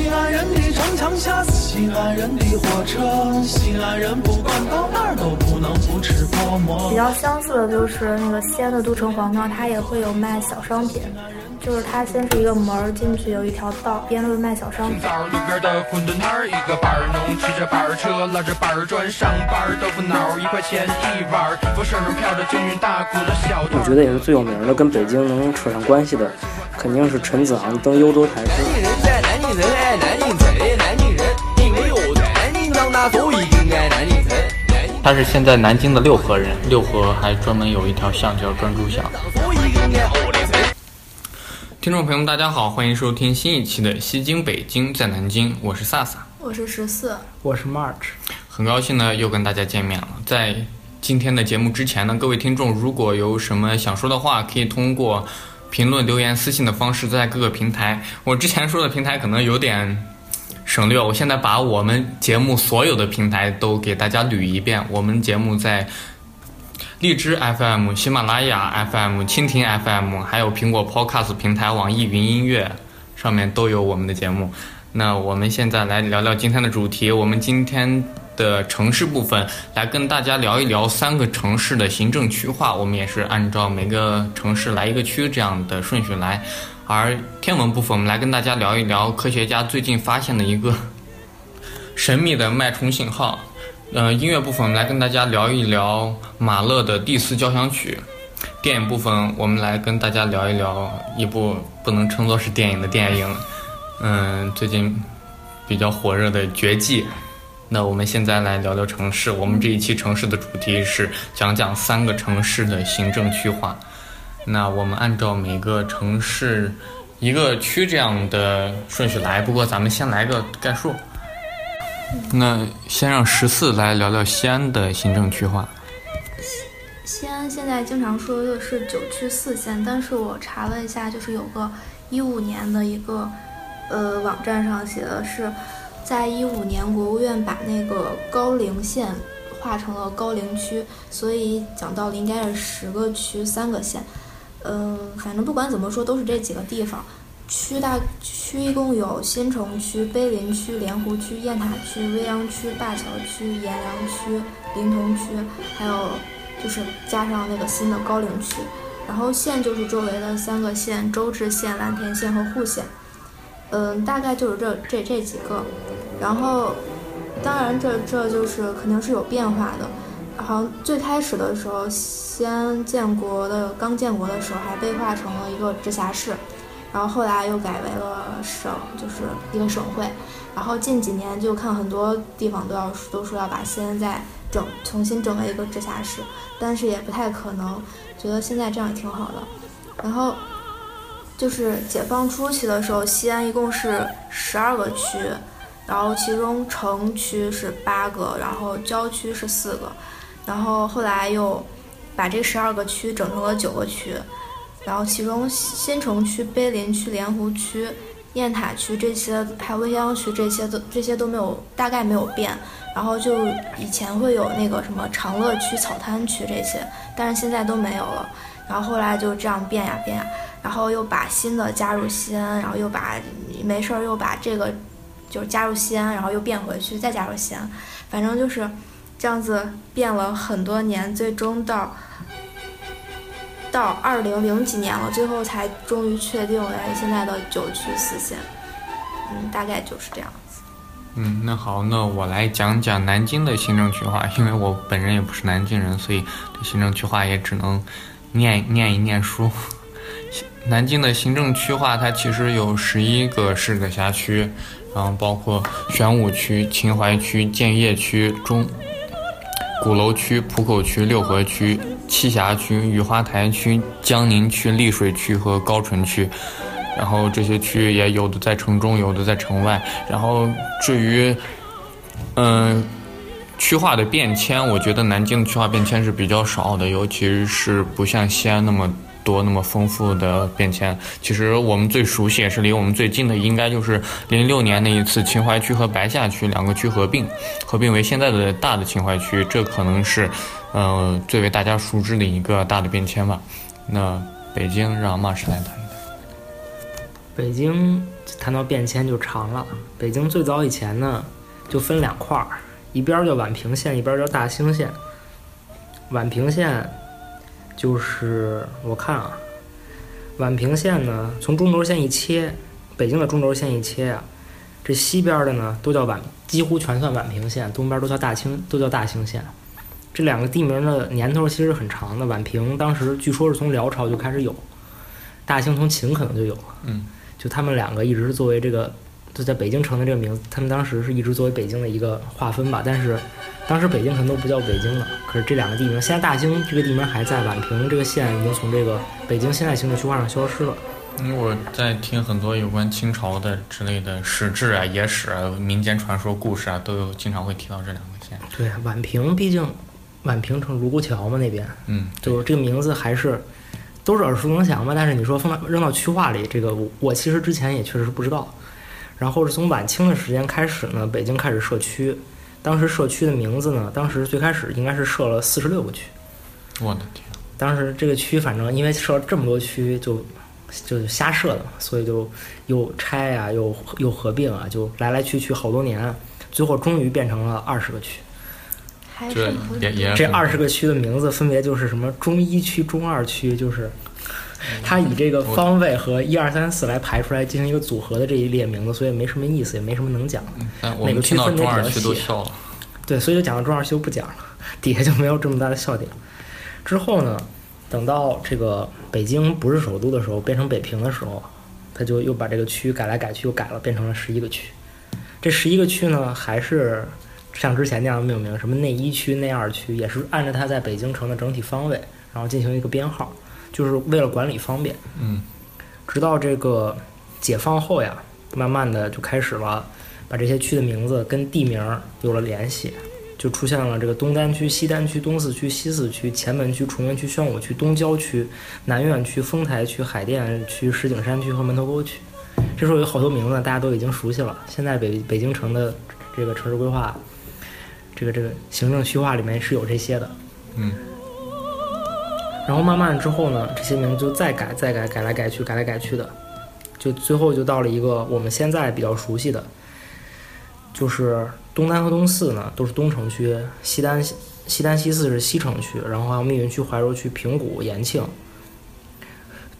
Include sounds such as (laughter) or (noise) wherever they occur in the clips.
西安人的城墙下是西安人的火车，西安人不管到哪儿都不能不吃泡馍。比较相似的就是那个西安的都城隍庙，它也会有卖小商品。就是它先是一个门进去，有一条道，边都是卖小商品。道路边的馄饨摊儿，一个板儿农骑着板儿车，拉着板儿砖上班儿。豆腐脑儿一块钱一碗儿，风身上飘着京韵大鼓的小我觉得也是最有名的，跟北京能扯上关系的，肯定是陈子昂登幽州台诗。他是现在南京的六合人，六合还专门有一条巷叫专诸巷。听众朋友们，大家好，欢迎收听新一期的《西京北京在南京》，我是萨萨，我是十四，我是 March，很高兴呢又跟大家见面了。在今天的节目之前呢，各位听众如果有什么想说的话，可以通过评论、留言、私信的方式，在各个平台。我之前说的平台可能有点省略，我现在把我们节目所有的平台都给大家捋一遍。我们节目在荔枝 FM、喜马拉雅 FM、蜻蜓 FM，还有苹果 Podcast 平台、网易云音乐上面都有我们的节目。那我们现在来聊聊今天的主题。我们今天的城市部分来跟大家聊一聊三个城市的行政区划。我们也是按照每个城市来一个区这样的顺序来。而天文部分，我们来跟大家聊一聊科学家最近发现的一个 (laughs) 神秘的脉冲信号。呃，音乐部分我们来跟大家聊一聊马勒的第四交响曲。电影部分我们来跟大家聊一聊一部不能称作是电影的电影，嗯，最近比较火热的《绝技》。那我们现在来聊聊城市。我们这一期城市的主题是讲讲三个城市的行政区划。那我们按照每个城市一个区这样的顺序来。不过咱们先来个概述。那先让十四来聊聊西安的行政区划。西安现在经常说的是九区四县，但是我查了一下，就是有个一五年的一个呃网站上写的是，在一五年国务院把那个高陵县划成了高陵区，所以讲道理应该是十个区三个县。嗯，反正不管怎么说，都是这几个地方。区大区一共有新城区、碑林区、莲湖区、雁塔区、未央区、灞桥区、阎良区、临潼区，还有就是加上那个新的高陵区。然后县就是周围的三个县：周至县、蓝田县和户县。嗯，大概就是这这这几个。然后，当然这这就是肯定是有变化的。好像最开始的时候，西安建国的刚建国的时候还被划成了一个直辖市。然后后来又改为了省，就是一个省会。然后近几年就看很多地方都要都说要把西安再整重新整为一个直辖市，但是也不太可能。觉得现在这样也挺好的。然后就是解放初期的时候，西安一共是十二个区，然后其中城区是八个，然后郊区是四个。然后后来又把这十二个区整成了九个区。然后，其中新城区、碑林区、莲湖区、雁塔区这些，还有未央区这些都这些都没有，大概没有变。然后就以前会有那个什么长乐区、草滩区这些，但是现在都没有了。然后后来就这样变呀变呀，然后又把新的加入西安，然后又把没事儿又把这个就是加入西安，然后又变回去，再加入西安，反正就是这样子变了很多年，最终到。到二零零几年了，最后才终于确定为现在的九区四县。嗯，大概就是这样子。嗯，那好，那我来讲讲南京的行政区划，因为我本人也不是南京人，所以对行政区划也只能念念一念书。(laughs) 南京的行政区划它其实有十一个市的辖区，然后包括玄武区、秦淮区、建邺区、中。鼓楼区、浦口区、六合区、栖霞区、雨花台区、江宁区、溧水区和高淳区，然后这些区域也有的在城中，有的在城外。然后至于，嗯，区划的变迁，我觉得南京的区划变迁是比较少的，尤其是不像西安那么。多那么丰富的变迁，其实我们最熟悉也是离我们最近的，应该就是零六年那一次秦淮区和白下区两个区合并，合并为现在的大的秦淮区，这可能是，呃，最为大家熟知的一个大的变迁吧。那北京让马师来谈一谈。北京谈到变迁就长了。北京最早以前呢，就分两块儿，一边叫宛平县，一边叫大兴县。宛平县就是我看啊，宛平县呢，从中轴线一切，北京的中轴线一切啊，这西边的呢都叫宛，几乎全算宛平县，东边都叫大清，都叫大兴县。这两个地名的年头其实很长的。宛平当时据说是从辽朝就开始有，大兴从秦可能就有了。嗯，就他们两个一直是作为这个就在北京城的这个名字，他们当时是一直作为北京的一个划分吧。但是当时北京可能都不叫北京了。可是这两个地名，现在大兴这个地名还在，宛平这个县已经从这个北京现代行政区划上消失了。因为我在听很多有关清朝的之类的史志啊、野史啊、民间传说故事啊，都有经常会提到这两个县。对，宛平毕竟宛平城卢沟桥嘛那边，嗯，就是这个名字还是都是耳熟能详嘛。但是你说放到扔到区划里，这个我我其实之前也确实是不知道。然后是从晚清的时间开始呢，北京开始设区。当时社区的名字呢，当时最开始应该是设了四十六个区。我的天，当时这个区反正因为设了这么多区，就就瞎设的嘛，所以就又拆啊，又又合并啊，就来来去去好多年，最后终于变成了二十个区。还这是这二十个区的名字分别就是什么中一区、中二区，就是它以这个方位和一二三四来排出来进行一个组合的这一列名字，所以没什么意思，也没什么能讲的。每个区分得中二区比较细。对，所以就讲到中二区就不讲了，底下就没有这么大的笑点。之后呢，等到这个北京不是首都的时候，变成北平的时候，他就又把这个区改来改去，又改了，变成了十一个区。这十一个区呢，还是像之前那样命名，什么内一区、内二区，也是按照它在北京城的整体方位，然后进行一个编号，就是为了管理方便。嗯，直到这个解放后呀，慢慢的就开始了把这些区的名字跟地名儿有了联系，就出现了这个东单区、西单区、东四区、西四区、前门区、崇文区、宣武区、东郊区、南苑区、丰台区、海淀区、石景山区和门头沟区。这时候有好多名字大家都已经熟悉了。现在北北京城的这个城市规划，这个这个行政区划里面是有这些的。嗯。然后慢慢之后呢，这些名字就再改、再改、改来改去、改来改去的，就最后就到了一个我们现在比较熟悉的，就是东单和东四呢都是东城区，西单西单西四是西城区，然后还有密云区、怀柔区、平谷、延庆，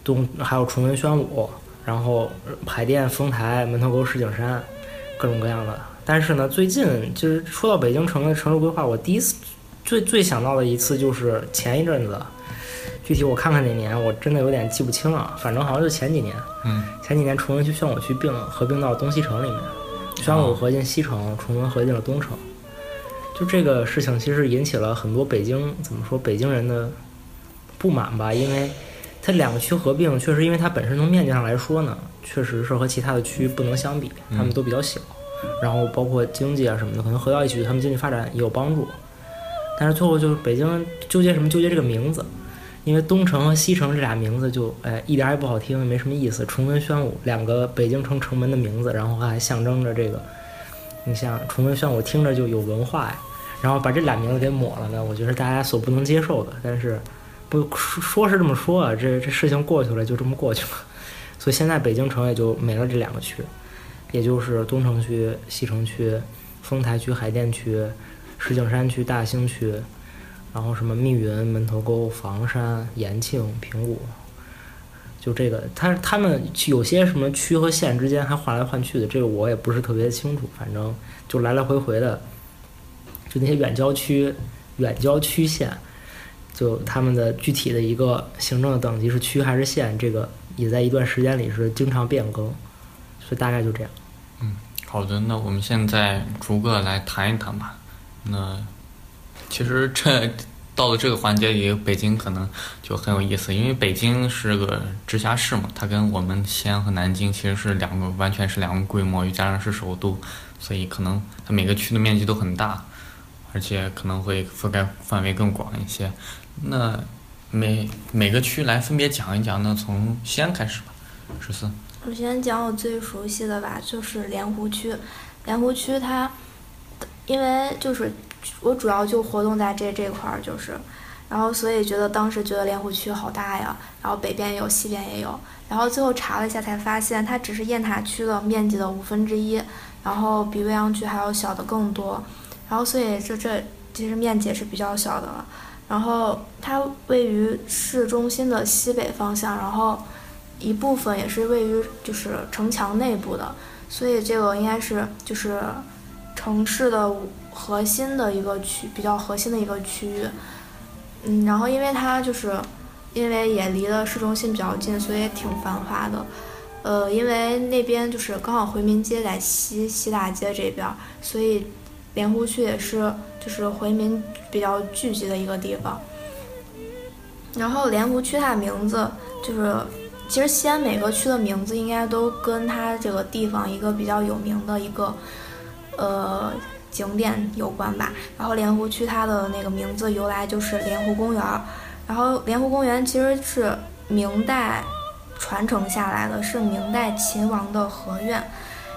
东还有崇文、宣武，然后海淀、丰台、门头沟、石景山，各种各样的。但是呢，最近就是说到北京城的城市规划，我第一次最最想到的一次就是前一阵子，具体我看看哪年，我真的有点记不清了，反正好像就前几年。嗯，前几年崇文区、宣武区并合并到东西城里面，宣武合进西城，崇文合进了东城。就这个事情，其实引起了很多北京怎么说北京人的不满吧，因为它两个区合并，确实因为它本身从面积上来说呢，确实是和其他的区不能相比，它们都比较小，然后包括经济啊什么的，可能合到一起对他们经济发展也有帮助。但是最后就是北京纠结什么？纠结这个名字，因为东城和西城这俩名字就哎一点也不好听，也没什么意思。崇文、宣武两个北京城城门的名字，然后还象征着这个，你像崇文、宣武听着就有文化呀，然后把这俩名字给抹了呢，我觉得大家所不能接受的。但是不说说是这么说啊，这这事情过去了就这么过去了，(laughs) 所以现在北京城也就没了这两个区，也就是东城区、西城区、丰台区、海淀区。石景山区、大兴区，然后什么密云、门头沟、房山、延庆、平谷，就这个，他他们有些什么区和县之间还换来换去的，这个我也不是特别清楚，反正就来来回回的，就那些远郊区、远郊区县，就他们的具体的一个行政的等级是区还是县，这个也在一段时间里是经常变更，所以大概就这样。嗯好的，那我们现在逐个来谈一谈吧。那其实这到了这个环节里，北京可能就很有意思，因为北京是个直辖市嘛，它跟我们西安和南京其实是两个完全是两个规模，又加上是首都，所以可能它每个区的面积都很大，而且可能会覆盖范围更广一些。那每每个区来分别讲一讲，那从西安开始吧，十四。我先讲我最熟悉的吧，就是莲湖区。莲湖区它，因为就是我主要就活动在这这块儿，就是。然后所以觉得当时觉得莲湖区好大呀，然后北边也有，西边也有，然后最后查了一下才发现，它只是雁塔区的面积的五分之一，然后比未央区还要小的更多，然后所以这这其实面积也是比较小的了。然后它位于市中心的西北方向，然后一部分也是位于就是城墙内部的，所以这个应该是就是城市的核心的一个区，比较核心的一个区域。嗯，然后因为它就是因为也离了市中心比较近，所以也挺繁华的。呃，因为那边就是刚好回民街在西西大街这边，所以莲湖区也是就是回民比较聚集的一个地方。然后莲湖区它的名字就是，其实西安每个区的名字应该都跟它这个地方一个比较有名的一个呃景点有关吧。然后莲湖区它的那个名字由来就是莲湖公园，然后莲湖公园其实是明代传承下来的，是明代秦王的合院。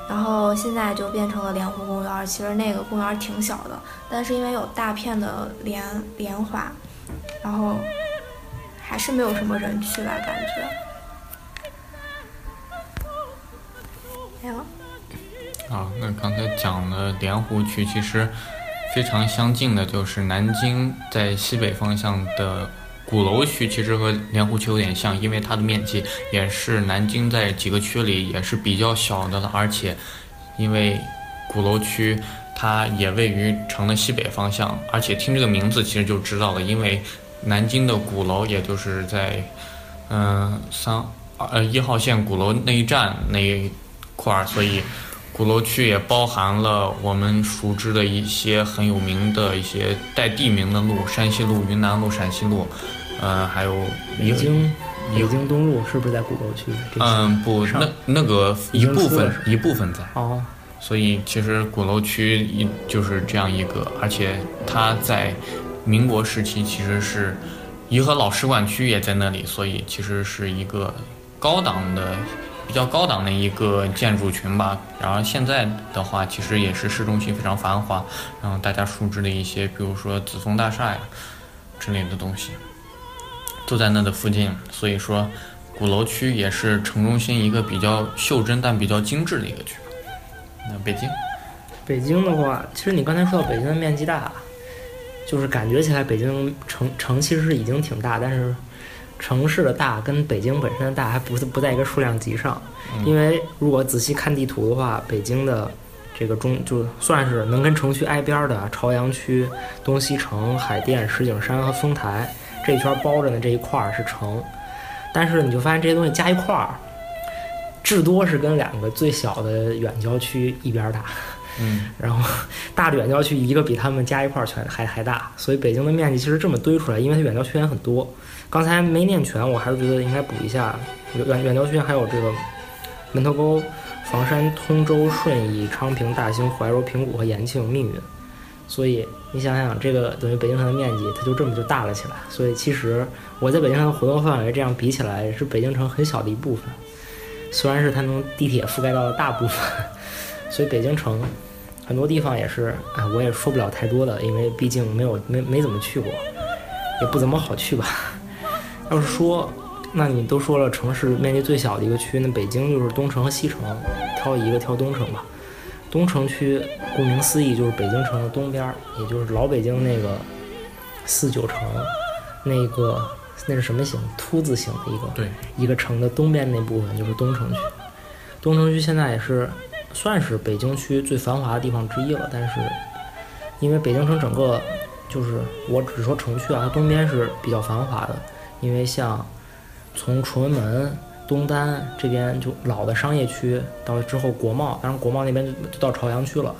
然后现在就变成了莲湖公园，其实那个公园挺小的，但是因为有大片的莲莲花，然后还是没有什么人去吧，感觉。还有，啊，那刚才讲的莲湖区其实非常相近的，就是南京在西北方向的鼓楼区，其实和莲湖区有点像，因为它的面积也是南京在几个区里也是比较小的了，而且因为鼓楼区它也位于城的西北方向，而且听这个名字其实就知道了，因为南京的鼓楼也就是在嗯三呃一号线鼓楼那一站那一块儿，所以。鼓楼区也包含了我们熟知的一些很有名的一些带地名的路，山西路、云南路、陕西路，呃，还有一北京北京东路是不是在鼓楼区？嗯不，那那个一部分一部分在，哦，所以其实鼓楼区一就是这样一个，而且它在民国时期其实是颐和老使馆区也在那里，所以其实是一个高档的。比较高档的一个建筑群吧，然后现在的话，其实也是市中心非常繁华，然后大家熟知的一些，比如说紫峰大厦呀之类的东西，都在那的附近，所以说鼓楼区也是城中心一个比较袖珍但比较精致的一个区。那北京，北京的话，其实你刚才说到北京的面积大，就是感觉起来北京城城其实是已经挺大，但是城市的大跟北京本身的大还不是不在一个数量级上。因为如果仔细看地图的话，北京的这个中就算是能跟城区挨边儿的朝阳区、东西城、海淀、石景山和丰台这一圈包着的，这一块儿是城。但是你就发现这些东西加一块儿，至多是跟两个最小的远郊区一边儿大。嗯，然后大的远郊区一个比他们加一块儿全还还大，所以北京的面积其实这么堆出来，因为它远郊区也很多。刚才没念全，我还是觉得应该补一下。远远郊区还有这个门头沟、房山、通州、顺义、昌平、大兴、怀柔、平谷和延庆、密云。所以你想想，这个等于北京城的面积，它就这么就大了起来。所以其实我在北京城的活动范围这样比起来，是北京城很小的一部分。虽然是它能地铁覆盖到了大部分，(laughs) 所以北京城很多地方也是，哎，我也说不了太多的，因为毕竟没有没没怎么去过，也不怎么好去吧。(laughs) 要是说，那你都说了城市面积最小的一个区，那北京就是东城和西城，挑一个挑东城吧。东城区顾名思义就是北京城的东边儿，也就是老北京那个四九城，那个那是什么形？凸字形的一个对，一个城的东边那部分就是东城区。东城区现在也是算是北京区最繁华的地方之一了，但是因为北京城整个就是我只说城区啊，它东边是比较繁华的，因为像从崇文门、东单这边就老的商业区，到之后国贸，当然国贸那边就到朝阳区了，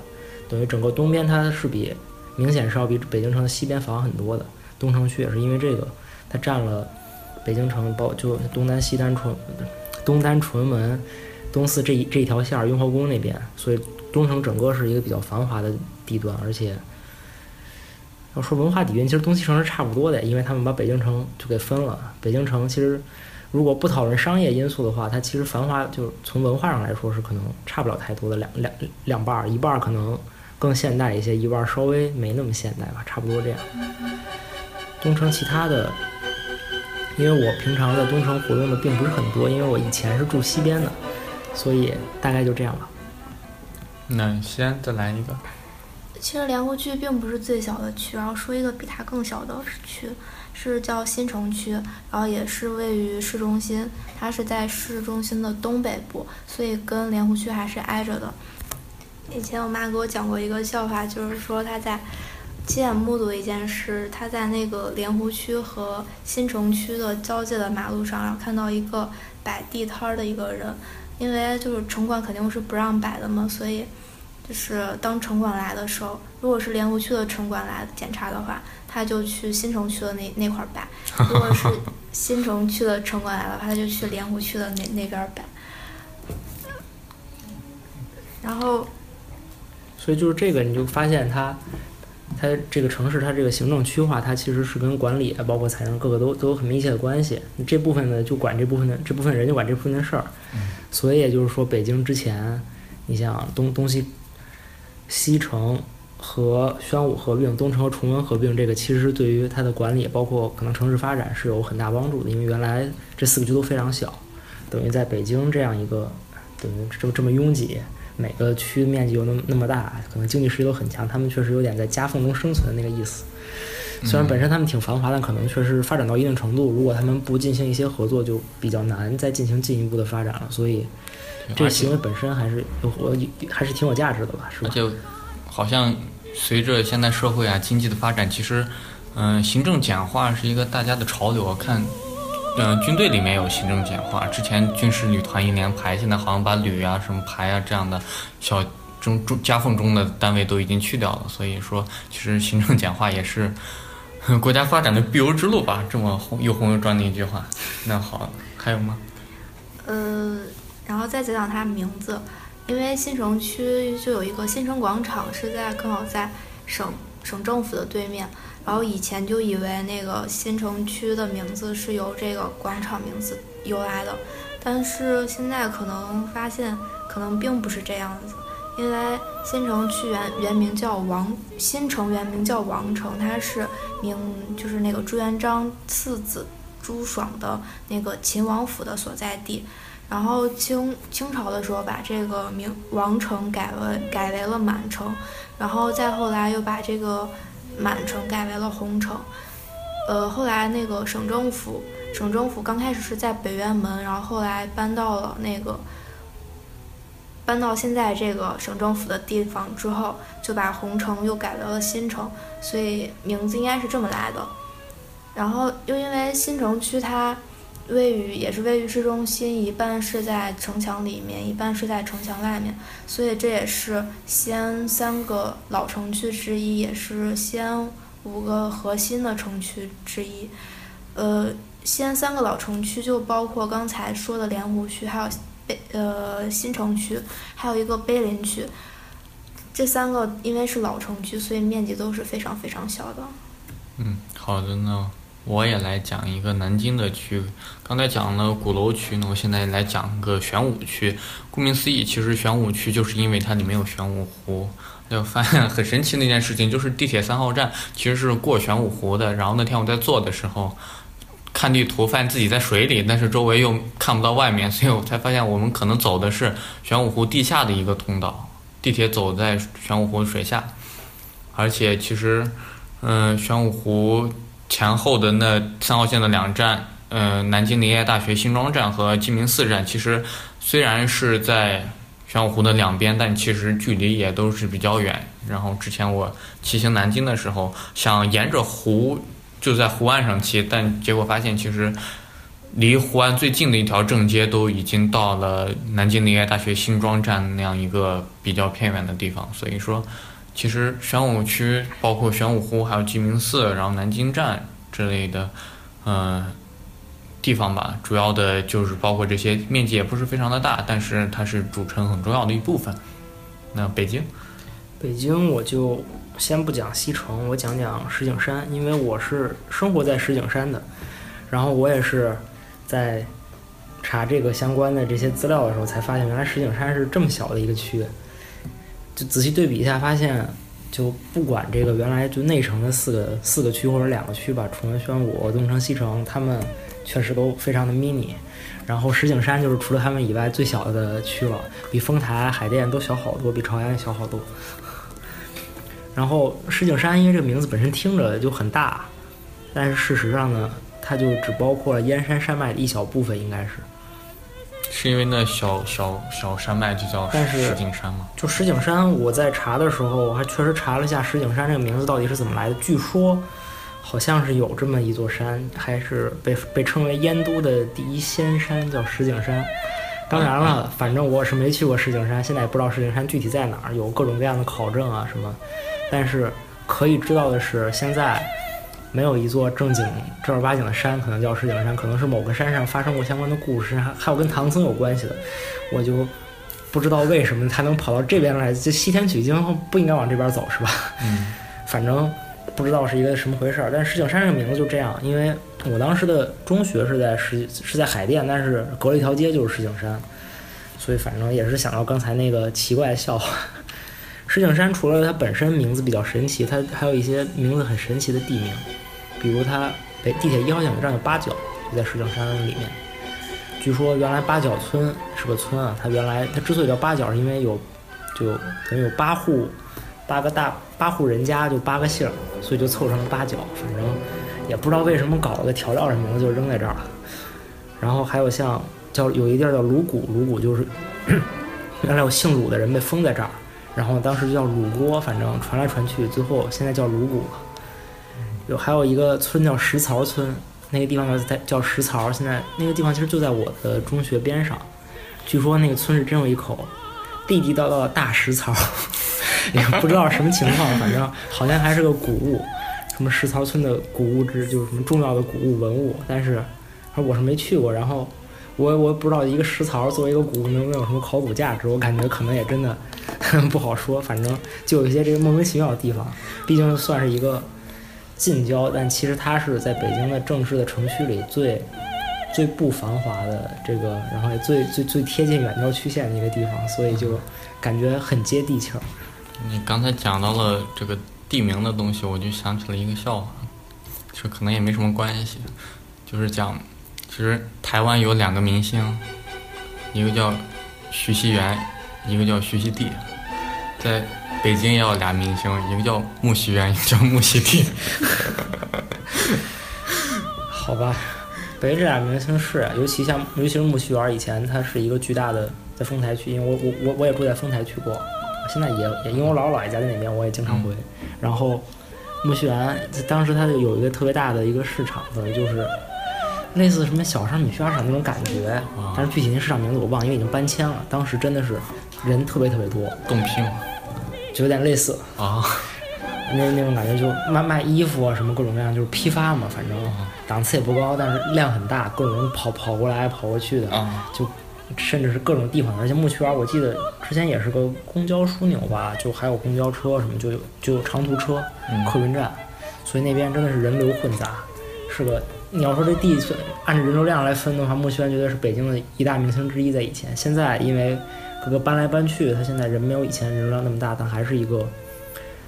等于整个东边它是比明显是要比北京城的西边繁华很多的。东城区也是因为这个，它占了北京城包就东单、西单、崇东单、崇文门、东四这一这一条线儿，雍和宫那边，所以东城整个是一个比较繁华的地段，而且要说文化底蕴，其实东西城是差不多的，因为他们把北京城就给分了。北京城其实如果不讨论商业因素的话，它其实繁华就是从文化上来说是可能差不了太多的两两两半儿，一半儿可能更现代一些，一半儿稍微没那么现代吧，差不多这样。东城其他的，因为我平常在东城活动的并不是很多，因为我以前是住西边的，所以大概就这样吧。那先再来一个，其实莲湖区并不是最小的区，然后说一个比它更小的区，是叫新城区，然后也是位于市中心，它是在市中心的东北部，所以跟莲湖区还是挨着的。以前我妈给我讲过一个笑话，就是说她在亲眼目睹一件事，她在那个莲湖区和新城区的交界的马路上，然后看到一个摆地摊儿的一个人，因为就是城管肯定是不让摆的嘛，所以就是当城管来的时候，如果是莲湖区的城管来检查的话，他就去新城区的那那块儿摆；(laughs) 如果是新城区的城管来的话，他就去莲湖区的那那边儿摆。然后所以就是这个，你就发现它，它这个城市它这个行政区划，它其实是跟管理啊，包括财政各个都都有很密切的关系。这部分呢，就管这部分的这部分人就管这部分的事儿。所以也就是说，北京之前，你像东东西西城和宣武合并，东城和崇文合并，这个其实对于它的管理，包括可能城市发展是有很大帮助的。因为原来这四个区都非常小，等于在北京这样一个等于这么这么拥挤。每个区面积又那么那么大，可能经济实力都很强，他们确实有点在夹缝中生存的那个意思。虽然本身他们挺繁华，但可能确实发展到一定程度，如果他们不进行一些合作，就比较难再进行进一步的发展了。所以，这个行为本身还是有我还是挺有价值的吧，是吧？而且好像随着现在社会啊经济的发展，其实嗯、行政简化是一个大家的潮流。我看嗯、军队里面有行政简化，之前军事旅团一连排，现在好像把旅啊、什么排啊这样的小中中夹缝中的单位都已经去掉了。所以说，其实行政简化也是国家发展的必由之路吧。这么红又红又专的一句话。那好，还有吗？呃，然后再讲讲它名字，因为新城区就有一个新城广场，是在刚好在省省政府的对面。然后以前就以为那个新城区的名字是由这个广场名字由来的，但是现在可能发现可能并不是这样子，因为新城区原原名叫王，新城原名叫王城，它是明就是那个朱元璋次子朱爽的那个秦王府的所在地。然后清清朝的时候把这个名王城改为改为了满城，然后再后来又把这个满城改为了红城。呃，后来那个省政府，省政府刚开始是在北院门，然后后来搬到了那个搬到现在这个省政府的地方之后，就把红城又改为了新城，所以名字应该是这么来的。然后又因为新城区它位于也是位于市中心，一半是在城墙里面，一半是在城墙外面，所以这也是西安三个老城区之一，也是西安五个核心的城区之一。呃，西安三个老城区就包括刚才说的莲湖区，还有碑呃新城区，还有一个碑林区。这三个因为是老城区，所以面积都是非常非常小的。嗯，好的呢，我也来讲一个南京的区。刚才讲了鼓楼区，那我现在来讲个玄武区。顾名思义，其实玄武区就是因为它里面有玄武湖。就发现很神奇的一件事情，就是地铁三号站其实是过玄武湖的。然后那天我在坐的时候，看地图发现自己在水里，但是周围又看不到外面，所以我才发现我们可能走的是玄武湖地下的一个通道。地铁走在玄武湖水下，而且其实。嗯，玄武湖前后的那三号线的两站，呃，南京林业大学新庄站和鸡鸣寺站，其实虽然是在玄武湖的两边，但其实距离也都是比较远。然后之前我骑行南京的时候，想沿着湖就在湖岸上骑，但结果发现其实离湖岸最近的一条正街都已经到了南京林业大学新庄站那样一个比较偏远的地方，所以说。其实玄武区包括玄武湖，还有鸡鸣寺，然后南京站之类的，嗯、地方吧。主要的就是包括这些，面积也不是非常的大，但是它是主城很重要的一部分。那北京，北京我就先不讲西城，我讲讲石景山，因为我是生活在石景山的，然后我也是在查这个相关的这些资料的时候，才发现原来石景山是这么小的一个区。就仔细对比一下，发现就不管这个原来就内城的四个四个区或者两个区吧，崇文、宣武、东城、西城，他们确实都非常的 mini。然后石景山就是除了他们以外最小的区了，比丰台、海淀都小好多，比朝阳也小好多。然后石景山因为这个名字本身听着就很大，但是事实上呢，它就只包括了燕山山脉的一小部分，应该是。是因为那小小小山脉就叫石景山吗？就石景山，我在查的时候，我还确实查了一下石景山这个名字到底是怎么来的。据说好像是有这么一座山，还是被被称为燕都的第一仙山，叫石景山。当然了，反正我是没去过石景山，现在也不知道石景山具体在哪儿，有各种各样的考证啊什么。但是可以知道的是，现在没有一座正经正儿八经的山可能叫石景山，可能是某个山上发生过相关的故事，还还有跟唐僧有关系的，我就不知道为什么他能跑到这边来。这西天取经不应该往这边走是吧？嗯，反正不知道是一个什么回事儿。但石景山这个名字就这样，因为我当时的中学是在石是在海淀，但是隔了一条街就是石景山，所以反正也是想到刚才那个奇怪的笑话。石景山除了它本身名字比较神奇，它还有一些名字很神奇的地名，比如它北地铁一号线有站有八角，就在石景山里面。据说原来八角村是个村啊，它原来它之所以叫八角，是因为有就等于有八户八个大八户人家就八个姓儿，所以就凑成了八角。反正也不知道为什么搞了个调料的名字就扔在这儿了。然后还有像叫有一地儿叫鲁谷，鲁谷就是 (clears throat) 原来有姓鲁的人被封在这儿，然后当时叫鲁锅，反正传来传去，最后现在叫鲁谷了。有还有一个村叫石槽村，那个地方叫在叫石槽，现在那个地方其实就在我的中学边上。据说那个村是真有一口地地道道的大石槽，(laughs) 也不知道什么情况，(laughs) 反正好像还是个古物，什么石槽村的古物之就是什么重要的古物文物，但是我是没去过，然后我我不知道一个石槽作为一个古物能不能有什么考古价值，我感觉可能也真的 (laughs) 不好说，反正就有一些这个莫名其妙的地方，毕竟算是一个近郊，但其实它是在北京的正式的城区里最最不繁华的这个，然后也最最最贴近远郊区县的一个地方，所以就感觉很接地气儿。你刚才讲到了这个地名的东西，我就想起了一个笑话，这可能也没什么关系，就是讲，其实台湾有两个明星，一个叫徐熙媛，一个叫徐熙娣，在北京也有俩明星，一个叫木樨园，一个叫木樨地。(laughs) 好吧，北京这俩明星是啊，尤其像尤其是木须园，以前它是一个巨大的在丰台区，因为我我我我也住在丰台区过，现在也也因为我姥姥姥爷家在那边，我也经常回。然后木须园当时它就有一个特别大的一个市场，等于就是类似什么小商品批发市场那种感觉，但是具体那市场名字我忘了，因为已经搬迁了。当时真的是人特别特别多，冻批吗？就有点类似。啊，那那种感觉就卖卖衣服啊，什么各种各样，就是批发嘛，反正档次也不高，但是量很大，各种人跑跑过来跑过去的，啊。就甚至是各种地方，而且木区园我记得之前也是个公交枢纽吧，就还有公交车什么，就有就有长途车、客运站，所以那边真的是人流混杂，是个你要说这地算按照人流量来分的话，木区园绝对是北京的一大明星之一，在以前，现在因为各个搬来搬去，它现在人没有以前人流量那么大，但还是一个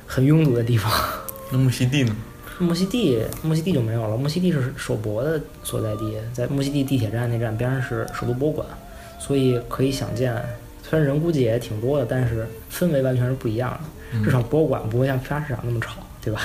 很拥堵的地方。(laughs) 那木樨地呢？木樨地，木樨地就没有了。木樨地是首博的所在地，在木樨地地铁站那站边上是首都博物馆，所以可以想见，虽然人估计也挺多的，但是氛围完全是不一样的。至少博物馆不会像批发市场那么吵，对吧？